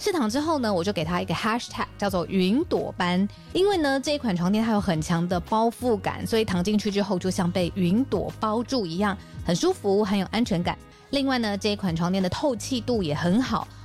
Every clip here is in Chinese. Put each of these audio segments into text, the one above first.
试躺之后呢，我就给它一个 hashtag 叫做云朵般，因为呢这一款床垫它有很强的包覆感，所以躺进去之后就像被云朵包住一样，很舒服，很有安全感。另外呢，这一款床垫的透气度也很好，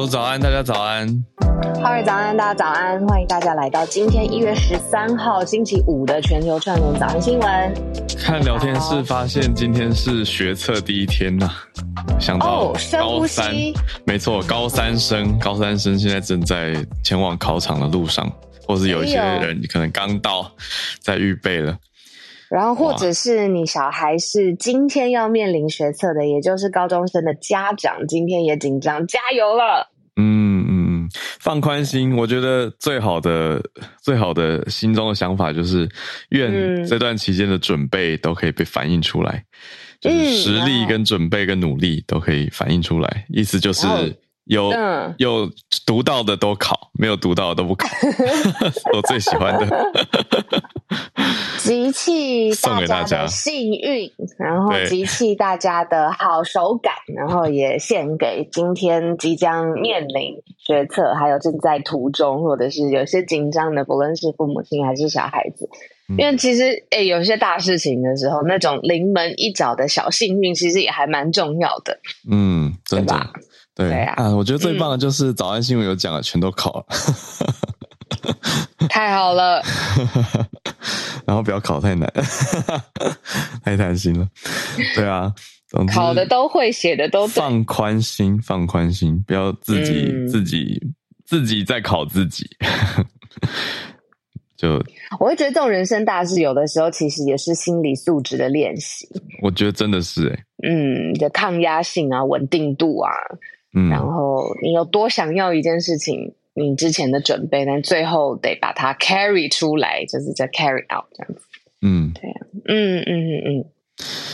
小鹿早安，大家早安。哈尔早安，大家早安，欢迎大家来到今天一月十三号星期五的全球串联早安新闻。看聊天室发现今天是学测第一天呐、想到高三，吸没错，高三生，高三生现在正在前往考场的路上，或是有一些人可能刚到，在预备了。然后或者是你小孩是今天要面临学测的，也就是高中生的家长，今天也紧张，加油了！嗯嗯嗯，放宽心，我觉得最好的最好的心中的想法就是，愿嗯这段期间的准备都可以被反映出来，就是嗯实力跟准备跟努力都可以反映出来。意思就是有嗯有读到的都考，没有读到的都不考，我最喜欢的。集气送给大家的幸运，然后对集气大家的好手感，然后也献给今天即将面临决策，还有正在途中或者是有些紧张的，不论是父母亲还是小孩子。嗯因为其实，诶，有些大事情的时候，那种临门一脚的小幸运，其实也还蛮重要的。嗯，真的对啊我觉得最棒的就是早安新闻有讲的全都考了，太好了，然后不要考太难，太贪心了。对啊，考的都会，写的都对。放宽心，放宽心，不要自己、嗯自己自己在考自己。就我会觉得这种人生大事，有的时候其实也是心理素质的练习。我觉得真的是哎、嗯，你的抗压性啊，稳定度啊，嗯，然后你有多想要一件事情，你之前的准备，但最后得把它 carry 出来，就是在 carry out 这样子。嗯，对嗯嗯嗯嗯，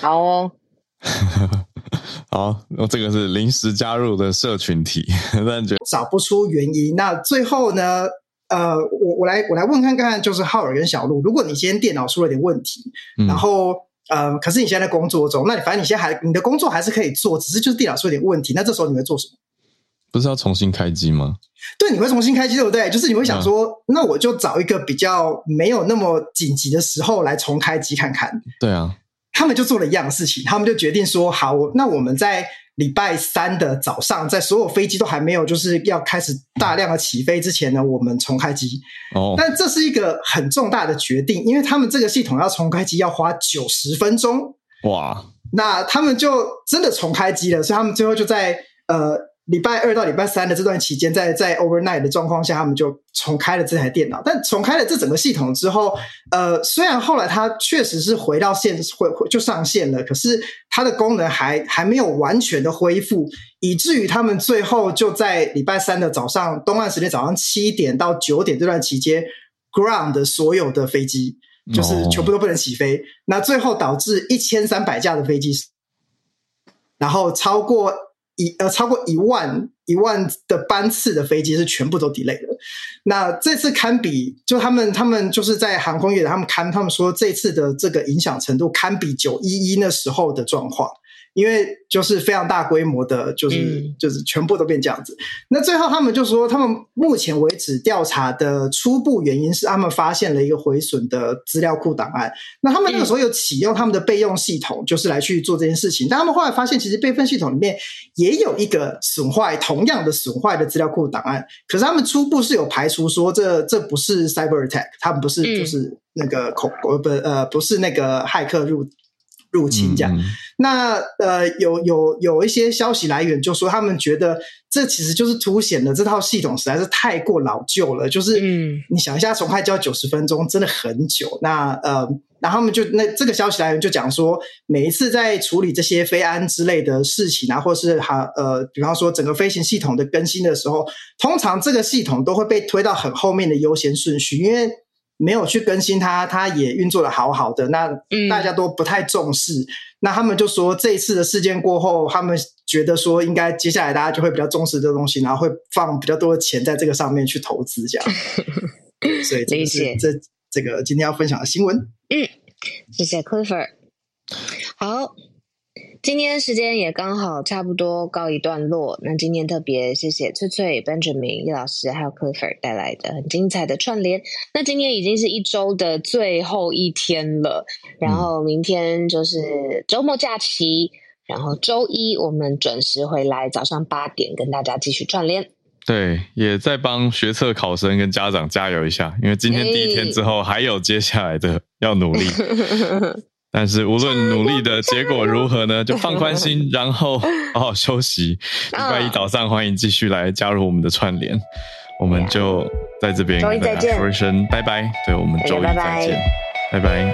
好哦，好，那这个是临时加入的社群体，但觉得找不出原因。那最后呢？呃，我我来我来问看看，就是浩尔跟小鹿，如果你今天电脑出了点问题，嗯然后呃，可是你现在在工作中，那你反正你现在还你的工作还是可以做，只是就是电脑出了点问题，那这时候你会做什么？不是要重新开机吗？对，你会重新开机，对不对？就是你会想说，那我就找一个比较没有那么紧急的时候来重开机看看。对啊，他们就做了一样的事情，他们就决定说，好，那我们在礼拜三的早上，在所有飞机都还没有就是要开始大量的起飞之前呢，我们重开机。哦，但这是一个很重大的决定，因为他们这个系统要重开机要花九十分钟，哇，那他们就真的重开机了，所以他们最后就在呃礼拜二到礼拜三的这段期间，在在 overnight 的状况下，他们就重开了这台电脑。但重开了这整个系统之后，呃，虽然后来它确实是回到线回回就上线了，可是它的功能还还没有完全的恢复，以至于他们最后就在礼拜三的早上东岸时间早上七点到九点这段期间，ground 所有的飞机。就是哦全部都不能起飞，那最后导致一千三百架的飞机，然后超过一呃超过一万一万的班次的飞机是全部都 delay 的。那这次堪比，就他们他们就是在航空业的他们看他们说这次的这个影响程度堪比九一一那时候的状况，因为就是非常大规模的，就是、嗯就是全部都变这样子。那最后他们就说，他们目前为止调查的初步原因是他们发现了一个毁损的资料库档案。那他们那个时候有启用他们的备用系统，就是来去做这件事情。但他们后来发现，其实备份系统里面也有一个损坏，同样的损坏的资料库档案。可是他们初步是有排除说这这不是 cyber attack，他们不是嗯就是那个恐呃不呃不是那个骇客入入侵这样。嗯那呃，有有有一些消息来源就说，他们觉得这其实就是凸显了这套系统实在是太过老旧了。就是，嗯你想一下，从开机要九十分钟，真的很久。那呃，然后他们就那这个消息来源就讲说，每一次在处理这些飞安之类的事情啊，或是哈呃，比方说整个飞行系统的更新的时候，通常这个系统都会被推到很后面的优先顺序，因为。没有去更新它，它也运作的好好的，那嗯大家都不太重视。那他们就说，这一次的事件过后，他们觉得说，应该接下来大家就会比较重视这个东西，然后会放比较多的钱在这个上面去投资，这样。所以这个理解是这这个今天要分享的新闻。嗯谢谢 Clifford。好，今天时间也刚好差不多告一段落。那今天特别谢谢翠翠、Benjamin、叶老师还有 Clifford 带来的很精彩的串联。那今天已经是一周的最后一天了，然后明天就是周末假期，然后周一我们准时回来，早上八点跟大家继续串联。对，也在帮学测考生跟家长加油一下，因为今天第一天之后还有接下来的要努力。但是无论努力的结果如何呢，就放宽心，然后 好好休息。礼拜一早上欢迎继续来加入我们的串联，我们就在这边跟大家说一声拜拜。对，我们周一再见，拜拜